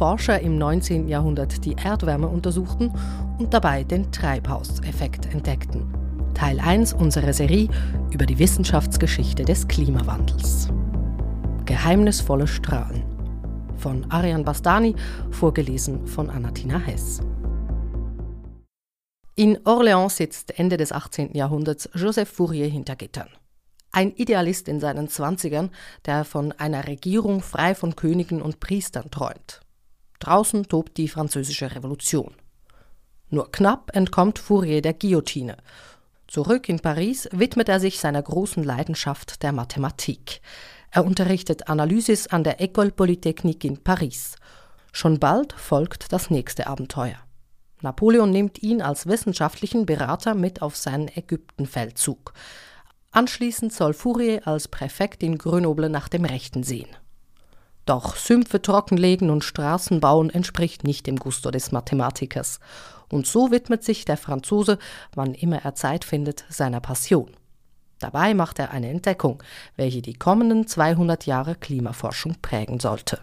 Forscher im 19. Jahrhundert die Erdwärme untersuchten und dabei den Treibhauseffekt entdeckten. Teil 1 unserer Serie über die Wissenschaftsgeschichte des Klimawandels. Geheimnisvolle Strahlen von Ariane Bastani, vorgelesen von Anatina Hess. In Orléans sitzt Ende des 18. Jahrhunderts Joseph Fourier hinter Gittern. Ein Idealist in seinen Zwanzigern, der von einer Regierung frei von Königen und Priestern träumt. Draußen tobt die französische Revolution. Nur knapp entkommt Fourier der Guillotine. Zurück in Paris widmet er sich seiner großen Leidenschaft der Mathematik. Er unterrichtet Analysis an der École Polytechnique in Paris. Schon bald folgt das nächste Abenteuer. Napoleon nimmt ihn als wissenschaftlichen Berater mit auf seinen Ägyptenfeldzug. Anschließend soll Fourier als Präfekt in Grenoble nach dem Rechten sehen. Doch Sümpfe trockenlegen und Straßen bauen entspricht nicht dem Gusto des Mathematikers. Und so widmet sich der Franzose, wann immer er Zeit findet, seiner Passion. Dabei macht er eine Entdeckung, welche die kommenden 200 Jahre Klimaforschung prägen sollte.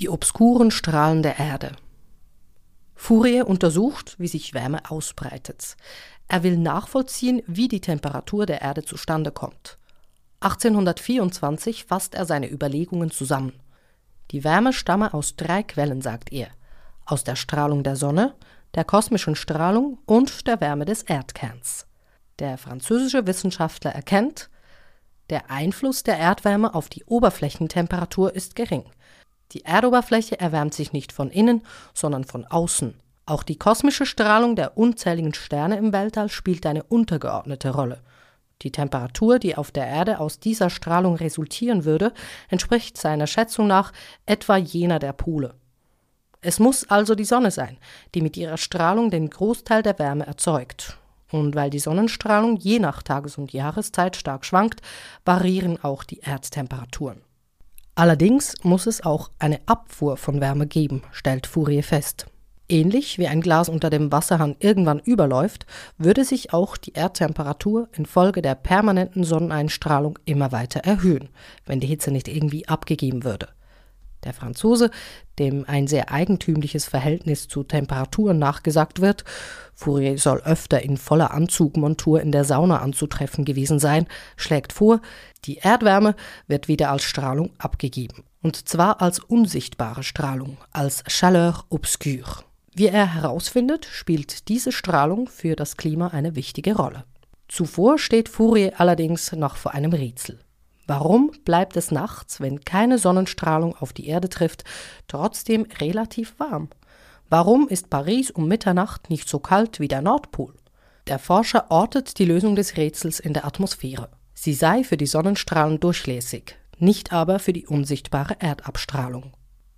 Die obskuren Strahlen der Erde. Fourier untersucht, wie sich Wärme ausbreitet. Er will nachvollziehen, wie die Temperatur der Erde zustande kommt. 1824 fasst er seine Überlegungen zusammen. Die Wärme stamme aus drei Quellen, sagt er. Aus der Strahlung der Sonne, der kosmischen Strahlung und der Wärme des Erdkerns. Der französische Wissenschaftler erkennt, der Einfluss der Erdwärme auf die Oberflächentemperatur ist gering. Die Erdoberfläche erwärmt sich nicht von innen, sondern von außen. Auch die kosmische Strahlung der unzähligen Sterne im Weltall spielt eine untergeordnete Rolle. Die Temperatur, die auf der Erde aus dieser Strahlung resultieren würde, entspricht seiner Schätzung nach etwa jener der Pole. Es muss also die Sonne sein, die mit ihrer Strahlung den Großteil der Wärme erzeugt. Und weil die Sonnenstrahlung je nach Tages- und Jahreszeit stark schwankt, variieren auch die Erdtemperaturen. Allerdings muss es auch eine Abfuhr von Wärme geben, stellt Fourier fest. Ähnlich wie ein Glas unter dem Wasserhahn irgendwann überläuft, würde sich auch die Erdtemperatur infolge der permanenten Sonneneinstrahlung immer weiter erhöhen, wenn die Hitze nicht irgendwie abgegeben würde. Der Franzose, dem ein sehr eigentümliches Verhältnis zu Temperaturen nachgesagt wird, Fourier soll öfter in voller Anzugmontur in der Sauna anzutreffen gewesen sein, schlägt vor, die Erdwärme wird wieder als Strahlung abgegeben. Und zwar als unsichtbare Strahlung, als Chaleur obscure. Wie er herausfindet, spielt diese Strahlung für das Klima eine wichtige Rolle. Zuvor steht Fourier allerdings noch vor einem Rätsel. Warum bleibt es nachts, wenn keine Sonnenstrahlung auf die Erde trifft, trotzdem relativ warm? Warum ist Paris um Mitternacht nicht so kalt wie der Nordpol? Der Forscher ortet die Lösung des Rätsels in der Atmosphäre. Sie sei für die Sonnenstrahlen durchlässig, nicht aber für die unsichtbare Erdabstrahlung.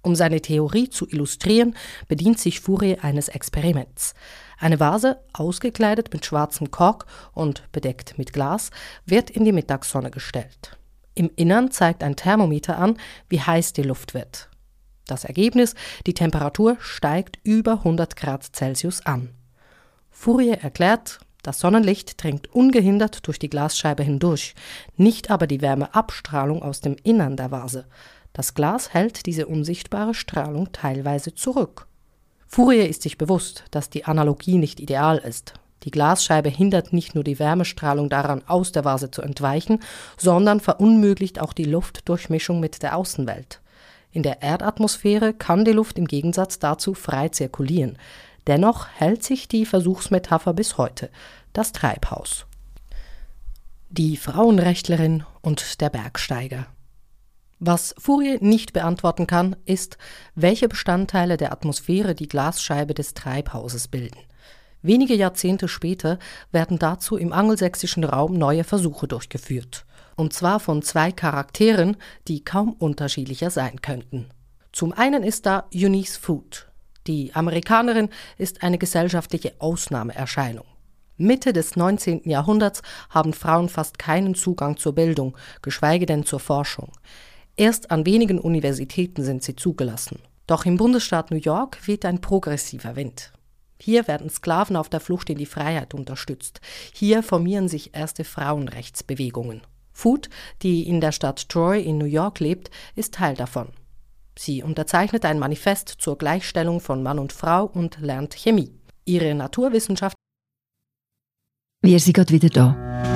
Um seine Theorie zu illustrieren, bedient sich Fourier eines Experiments. Eine Vase, ausgekleidet mit schwarzem Kork und bedeckt mit Glas, wird in die Mittagssonne gestellt. Im Innern zeigt ein Thermometer an, wie heiß die Luft wird. Das Ergebnis, die Temperatur steigt über 100 Grad Celsius an. Fourier erklärt, das Sonnenlicht dringt ungehindert durch die Glasscheibe hindurch, nicht aber die Wärmeabstrahlung aus dem Innern der Vase. Das Glas hält diese unsichtbare Strahlung teilweise zurück. Fourier ist sich bewusst, dass die Analogie nicht ideal ist. Die Glasscheibe hindert nicht nur die Wärmestrahlung daran, aus der Vase zu entweichen, sondern verunmöglicht auch die Luftdurchmischung mit der Außenwelt. In der Erdatmosphäre kann die Luft im Gegensatz dazu frei zirkulieren. Dennoch hält sich die Versuchsmetapher bis heute, das Treibhaus. Die Frauenrechtlerin und der Bergsteiger. Was Fourier nicht beantworten kann, ist, welche Bestandteile der Atmosphäre die Glasscheibe des Treibhauses bilden. Wenige Jahrzehnte später werden dazu im angelsächsischen Raum neue Versuche durchgeführt. Und zwar von zwei Charakteren, die kaum unterschiedlicher sein könnten. Zum einen ist da Eunice Food. Die Amerikanerin ist eine gesellschaftliche Ausnahmeerscheinung. Mitte des 19. Jahrhunderts haben Frauen fast keinen Zugang zur Bildung, geschweige denn zur Forschung. Erst an wenigen Universitäten sind sie zugelassen. Doch im Bundesstaat New York weht ein progressiver Wind. Hier werden Sklaven auf der Flucht in die Freiheit unterstützt. Hier formieren sich erste Frauenrechtsbewegungen. Food, die in der Stadt Troy in New York lebt, ist Teil davon. Sie unterzeichnet ein Manifest zur Gleichstellung von Mann und Frau und lernt Chemie. Ihre Naturwissenschaft. Wir sind gerade wieder da.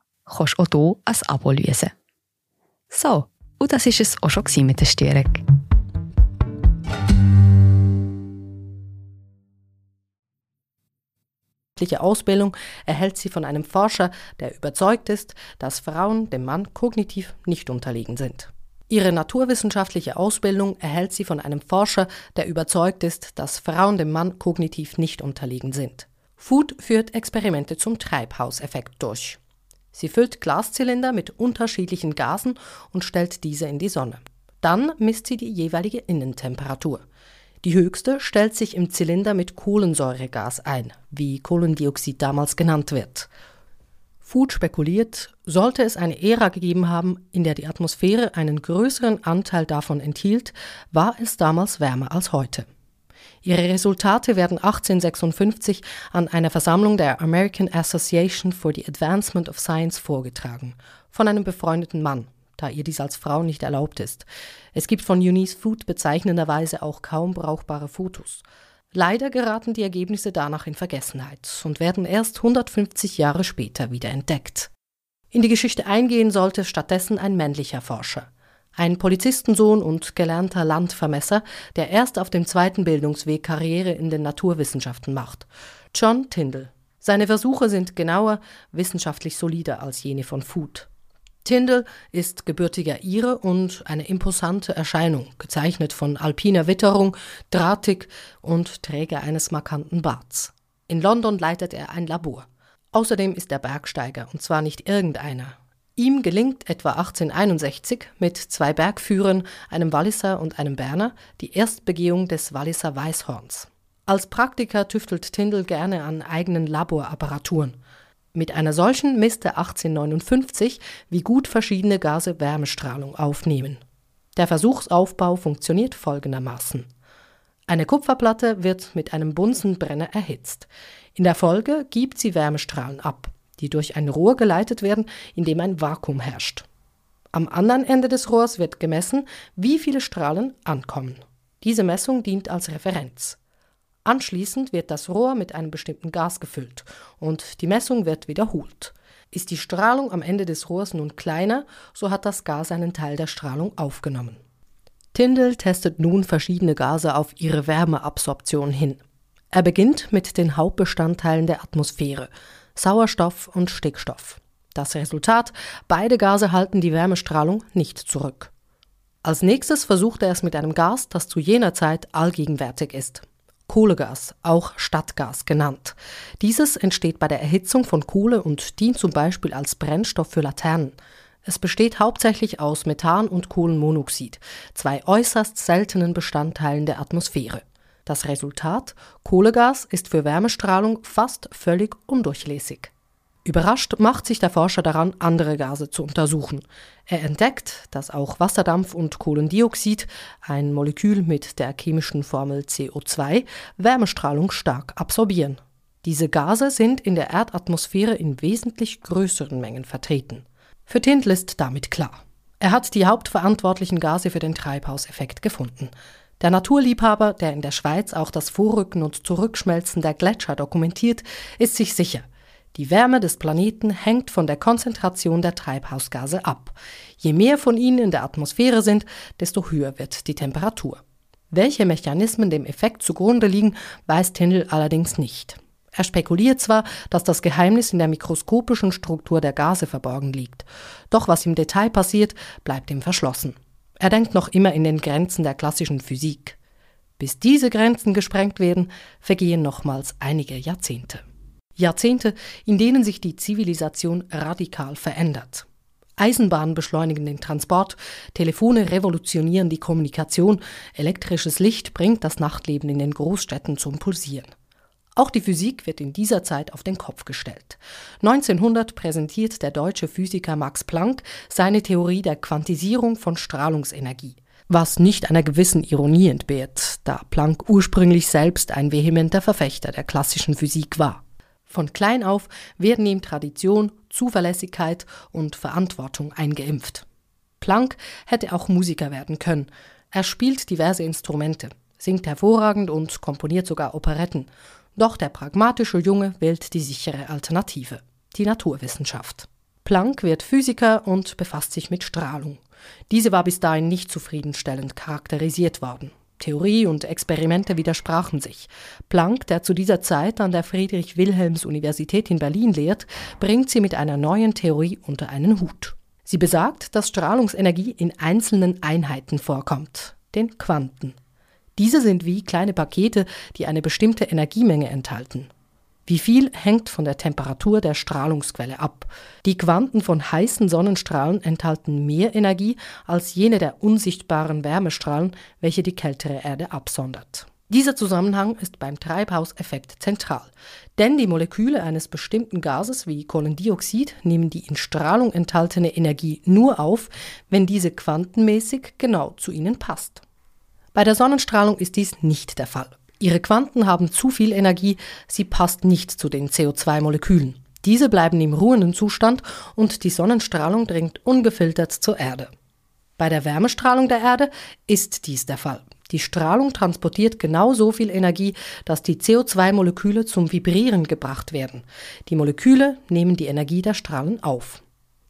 kannst du auch hier ein Abo lösen. So, und das war es auch schon mit der Störung. Ausbildung erhält sie von einem Forscher, der überzeugt ist, dass Frauen dem Mann kognitiv nicht unterlegen sind. Ihre naturwissenschaftliche Ausbildung erhält sie von einem Forscher, der überzeugt ist, dass Frauen dem Mann kognitiv nicht unterlegen sind. Food führt Experimente zum Treibhauseffekt durch. Sie füllt Glaszylinder mit unterschiedlichen Gasen und stellt diese in die Sonne. Dann misst sie die jeweilige Innentemperatur. Die höchste stellt sich im Zylinder mit Kohlensäuregas ein, wie Kohlendioxid damals genannt wird. Food spekuliert, sollte es eine Ära gegeben haben, in der die Atmosphäre einen größeren Anteil davon enthielt, war es damals wärmer als heute. Ihre Resultate werden 1856 an einer Versammlung der American Association for the Advancement of Science vorgetragen, von einem befreundeten Mann, da ihr dies als Frau nicht erlaubt ist. Es gibt von Eunice Food bezeichnenderweise auch kaum brauchbare Fotos. Leider geraten die Ergebnisse danach in Vergessenheit und werden erst 150 Jahre später wieder entdeckt. In die Geschichte eingehen sollte stattdessen ein männlicher Forscher. Ein Polizistensohn und gelernter Landvermesser, der erst auf dem zweiten Bildungsweg Karriere in den Naturwissenschaften macht. John Tyndall. Seine Versuche sind genauer, wissenschaftlich solider als jene von Food. Tyndall ist gebürtiger Ire und eine imposante Erscheinung, gezeichnet von alpiner Witterung, drahtig und Träger eines markanten Barts. In London leitet er ein Labor. Außerdem ist er Bergsteiger, und zwar nicht irgendeiner. Ihm gelingt etwa 1861 mit zwei Bergführern, einem Walliser und einem Berner, die Erstbegehung des Walliser Weißhorns. Als Praktiker tüftelt Tyndall gerne an eigenen Laborapparaturen. Mit einer solchen misst er 1859, wie gut verschiedene Gase Wärmestrahlung aufnehmen. Der Versuchsaufbau funktioniert folgendermaßen. Eine Kupferplatte wird mit einem Bunsenbrenner erhitzt. In der Folge gibt sie Wärmestrahlen ab, die durch ein Rohr geleitet werden, in dem ein Vakuum herrscht. Am anderen Ende des Rohrs wird gemessen, wie viele Strahlen ankommen. Diese Messung dient als Referenz. Anschließend wird das Rohr mit einem bestimmten Gas gefüllt und die Messung wird wiederholt. Ist die Strahlung am Ende des Rohrs nun kleiner, so hat das Gas einen Teil der Strahlung aufgenommen. Tyndall testet nun verschiedene Gase auf ihre Wärmeabsorption hin. Er beginnt mit den Hauptbestandteilen der Atmosphäre, Sauerstoff und Stickstoff. Das Resultat, beide Gase halten die Wärmestrahlung nicht zurück. Als nächstes versucht er es mit einem Gas, das zu jener Zeit allgegenwärtig ist, Kohlegas, auch Stadtgas genannt. Dieses entsteht bei der Erhitzung von Kohle und dient zum Beispiel als Brennstoff für Laternen. Es besteht hauptsächlich aus Methan und Kohlenmonoxid, zwei äußerst seltenen Bestandteilen der Atmosphäre. Das Resultat Kohlegas ist für Wärmestrahlung fast völlig undurchlässig. Überrascht macht sich der Forscher daran, andere Gase zu untersuchen. Er entdeckt, dass auch Wasserdampf und Kohlendioxid, ein Molekül mit der chemischen Formel CO2, Wärmestrahlung stark absorbieren. Diese Gase sind in der Erdatmosphäre in wesentlich größeren Mengen vertreten. Für Tindl ist damit klar. Er hat die hauptverantwortlichen Gase für den Treibhauseffekt gefunden. Der Naturliebhaber, der in der Schweiz auch das Vorrücken und Zurückschmelzen der Gletscher dokumentiert, ist sich sicher, Die Wärme des Planeten hängt von der Konzentration der Treibhausgase ab. Je mehr von ihnen in der Atmosphäre sind, desto höher wird die Temperatur. Welche Mechanismen dem Effekt zugrunde liegen, weiß Tyndall allerdings nicht. Er spekuliert zwar, dass das Geheimnis in der mikroskopischen Struktur der Gase verborgen liegt, doch was im Detail passiert, bleibt ihm verschlossen. Er denkt noch immer in den Grenzen der klassischen Physik. Bis diese Grenzen gesprengt werden, vergehen nochmals einige Jahrzehnte. Jahrzehnte, in denen sich die Zivilisation radikal verändert. Eisenbahnen beschleunigen den Transport, Telefone revolutionieren die Kommunikation, elektrisches Licht bringt das Nachtleben in den Großstädten zum Pulsieren. Auch die Physik wird in dieser Zeit auf den Kopf gestellt. 1900 präsentiert der deutsche Physiker Max Planck seine Theorie der Quantisierung von Strahlungsenergie was nicht einer gewissen Ironie entbehrt, da Planck ursprünglich selbst ein vehementer Verfechter der klassischen Physik war. Von klein auf werden ihm Tradition, Zuverlässigkeit und Verantwortung eingeimpft. Planck hätte auch Musiker werden können. Er spielt diverse Instrumente, singt hervorragend und komponiert sogar Operetten. Doch der pragmatische Junge wählt die sichere Alternative, die Naturwissenschaft. Planck wird Physiker und befasst sich mit Strahlung. Diese war bis dahin nicht zufriedenstellend charakterisiert worden. Theorie und Experimente widersprachen sich. Planck, der zu dieser Zeit an der Friedrich-Wilhelms-Universität in Berlin lehrt, bringt sie mit einer neuen Theorie unter einen Hut. Sie besagt, dass Strahlungsenergie in einzelnen Einheiten vorkommt, den Quanten. Diese sind wie kleine Pakete, die eine bestimmte Energiemenge enthalten. Wie viel hängt von der Temperatur der Strahlungsquelle ab. Die Quanten von heißen Sonnenstrahlen enthalten mehr Energie als jene der unsichtbaren Wärmestrahlen, welche die kältere Erde absondert. Dieser Zusammenhang ist beim Treibhauseffekt zentral, denn die Moleküle eines bestimmten Gases wie Kohlendioxid nehmen die in Strahlung enthaltene Energie nur auf, wenn diese quantenmäßig genau zu ihnen passt. Bei der Sonnenstrahlung ist dies nicht der Fall. Ihre Quanten haben zu viel Energie, sie passt nicht zu den CO2-Molekülen. Diese bleiben im ruhenden Zustand und die Sonnenstrahlung dringt ungefiltert zur Erde. Bei der Wärmestrahlung der Erde ist dies der Fall. Die Strahlung transportiert genau so viel Energie, dass die CO2-Moleküle zum Vibrieren gebracht werden. Die Moleküle nehmen die Energie der Strahlen auf.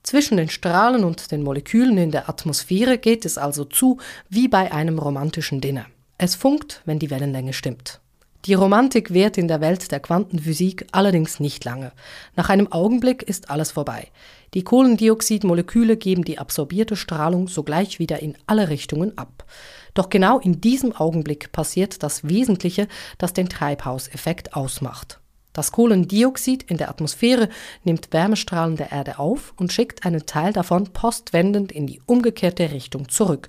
Zwischen den Strahlen und den Molekülen in der Atmosphäre geht es also zu wie bei einem romantischen Dinner. Es funkt, wenn die Wellenlänge stimmt. Die Romantik währt in der Welt der Quantenphysik allerdings nicht lange. Nach einem Augenblick ist alles vorbei. Die Kohlendioxidmoleküle geben die absorbierte Strahlung sogleich wieder in alle Richtungen ab. Doch genau in diesem Augenblick passiert das Wesentliche, das den Treibhauseffekt ausmacht. Das Kohlendioxid in der Atmosphäre nimmt Wärmestrahlen der Erde auf und schickt einen Teil davon postwendend in die umgekehrte Richtung zurück,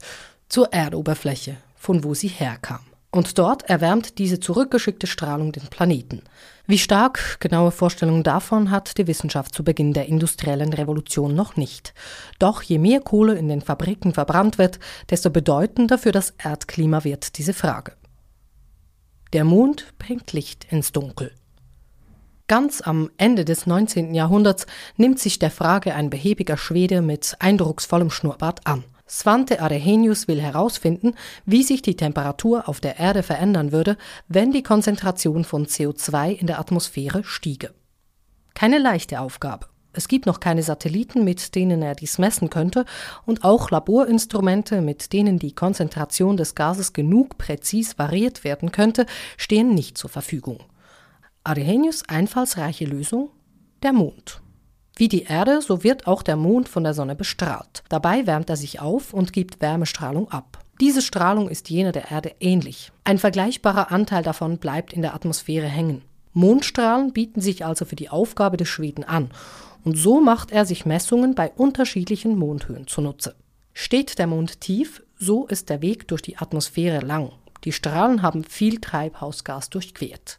zur Erdoberfläche, von wo sie herkam. Und dort erwärmt diese zurückgeschickte Strahlung den Planeten. Wie stark genaue Vorstellungen davon hat die Wissenschaft zu Beginn der industriellen Revolution noch nicht. Doch je mehr Kohle in den Fabriken verbrannt wird, desto bedeutender für das Erdklima wird diese Frage. Der Mond bringt Licht ins Dunkel. Ganz am Ende des 19. Jahrhunderts nimmt sich der Frage ein behäbiger Schwede mit eindrucksvollem Schnurrbart an. Svante Arrhenius will herausfinden, wie sich die Temperatur auf der Erde verändern würde, wenn die Konzentration von CO2 in der Atmosphäre stiege. Keine leichte Aufgabe. Es gibt noch keine Satelliten, mit denen er dies messen könnte, und auch Laborinstrumente, mit denen die Konzentration des Gases genug präzis variiert werden könnte, stehen nicht zur Verfügung. Arrhenius einfallsreiche Lösung? Der Mond. Wie die Erde, so wird auch der Mond von der Sonne bestrahlt. Dabei wärmt er sich auf und gibt Wärmestrahlung ab. Diese Strahlung ist jener der Erde ähnlich. Ein vergleichbarer Anteil davon bleibt in der Atmosphäre hängen. Mondstrahlen bieten sich also für die Aufgabe des Schweden an, und so macht er sich Messungen bei unterschiedlichen Mondhöhen zunutze. Steht der Mond tief, so ist der Weg durch die Atmosphäre lang. Die Strahlen haben viel Treibhausgas durchquert.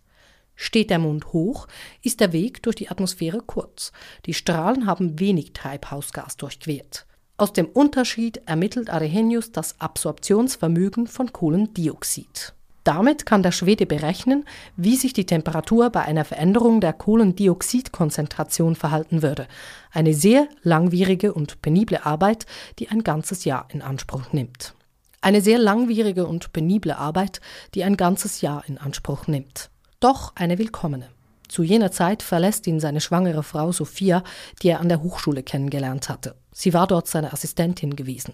Steht der Mond hoch, ist der Weg durch die Atmosphäre kurz. Die Strahlen haben wenig Treibhausgas durchquert. Aus dem Unterschied ermittelt Arrhenius das Absorptionsvermögen von Kohlendioxid. Damit kann der Schwede berechnen, wie sich die Temperatur bei einer Veränderung der Kohlendioxidkonzentration verhalten würde. Eine sehr langwierige und penible Arbeit, die ein ganzes Jahr in Anspruch nimmt. Eine sehr langwierige und penible Arbeit, die ein ganzes Jahr in Anspruch nimmt doch eine willkommene. Zu jener Zeit verlässt ihn seine schwangere Frau Sophia, die er an der Hochschule kennengelernt hatte. Sie war dort seine Assistentin gewesen.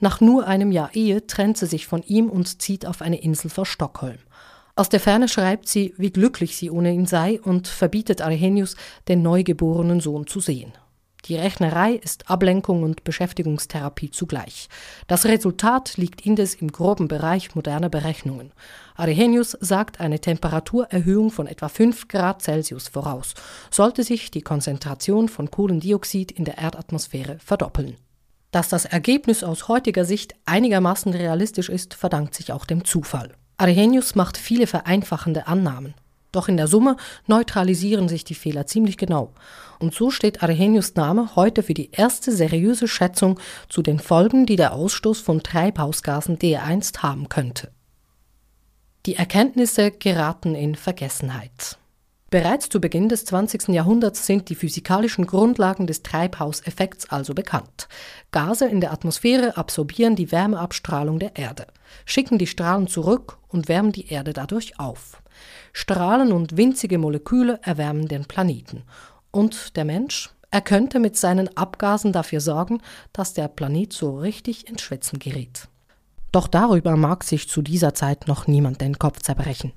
Nach nur einem Jahr Ehe trennt sie sich von ihm und zieht auf eine Insel vor Stockholm. Aus der Ferne schreibt sie, wie glücklich sie ohne ihn sei und verbietet Arrhenius, den neugeborenen Sohn zu sehen. Die Rechnerei ist Ablenkung und Beschäftigungstherapie zugleich. Das Resultat liegt indes im groben Bereich moderner Berechnungen. Arrhenius sagt eine Temperaturerhöhung von etwa 5 Grad Celsius voraus, sollte sich die Konzentration von Kohlendioxid in der Erdatmosphäre verdoppeln. Dass das Ergebnis aus heutiger Sicht einigermaßen realistisch ist, verdankt sich auch dem Zufall. Arrhenius macht viele vereinfachende Annahmen. Doch in der Summe neutralisieren sich die Fehler ziemlich genau. Und so steht Arrhenius Name heute für die erste seriöse Schätzung zu den Folgen, die der Ausstoß von Treibhausgasen DR1 haben könnte. Die Erkenntnisse geraten in Vergessenheit. Bereits zu Beginn des 20. Jahrhunderts sind die physikalischen Grundlagen des Treibhauseffekts also bekannt. Gase in der Atmosphäre absorbieren die Wärmeabstrahlung der Erde, schicken die Strahlen zurück und wärmen die Erde dadurch auf. Strahlen und winzige Moleküle erwärmen den Planeten. Und der Mensch? Er könnte mit seinen Abgasen dafür sorgen, dass der Planet so richtig ins Schwitzen gerät. Doch darüber mag sich zu dieser Zeit noch niemand den Kopf zerbrechen.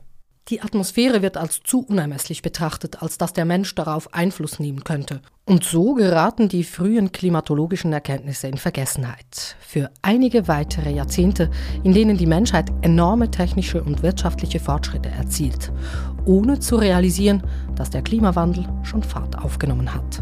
Die Atmosphäre wird als zu unermesslich betrachtet, als dass der Mensch darauf Einfluss nehmen könnte. Und so geraten die frühen klimatologischen Erkenntnisse in Vergessenheit. Für einige weitere Jahrzehnte, in denen die Menschheit enorme technische und wirtschaftliche Fortschritte erzielt, ohne zu realisieren, dass der Klimawandel schon Fahrt aufgenommen hat.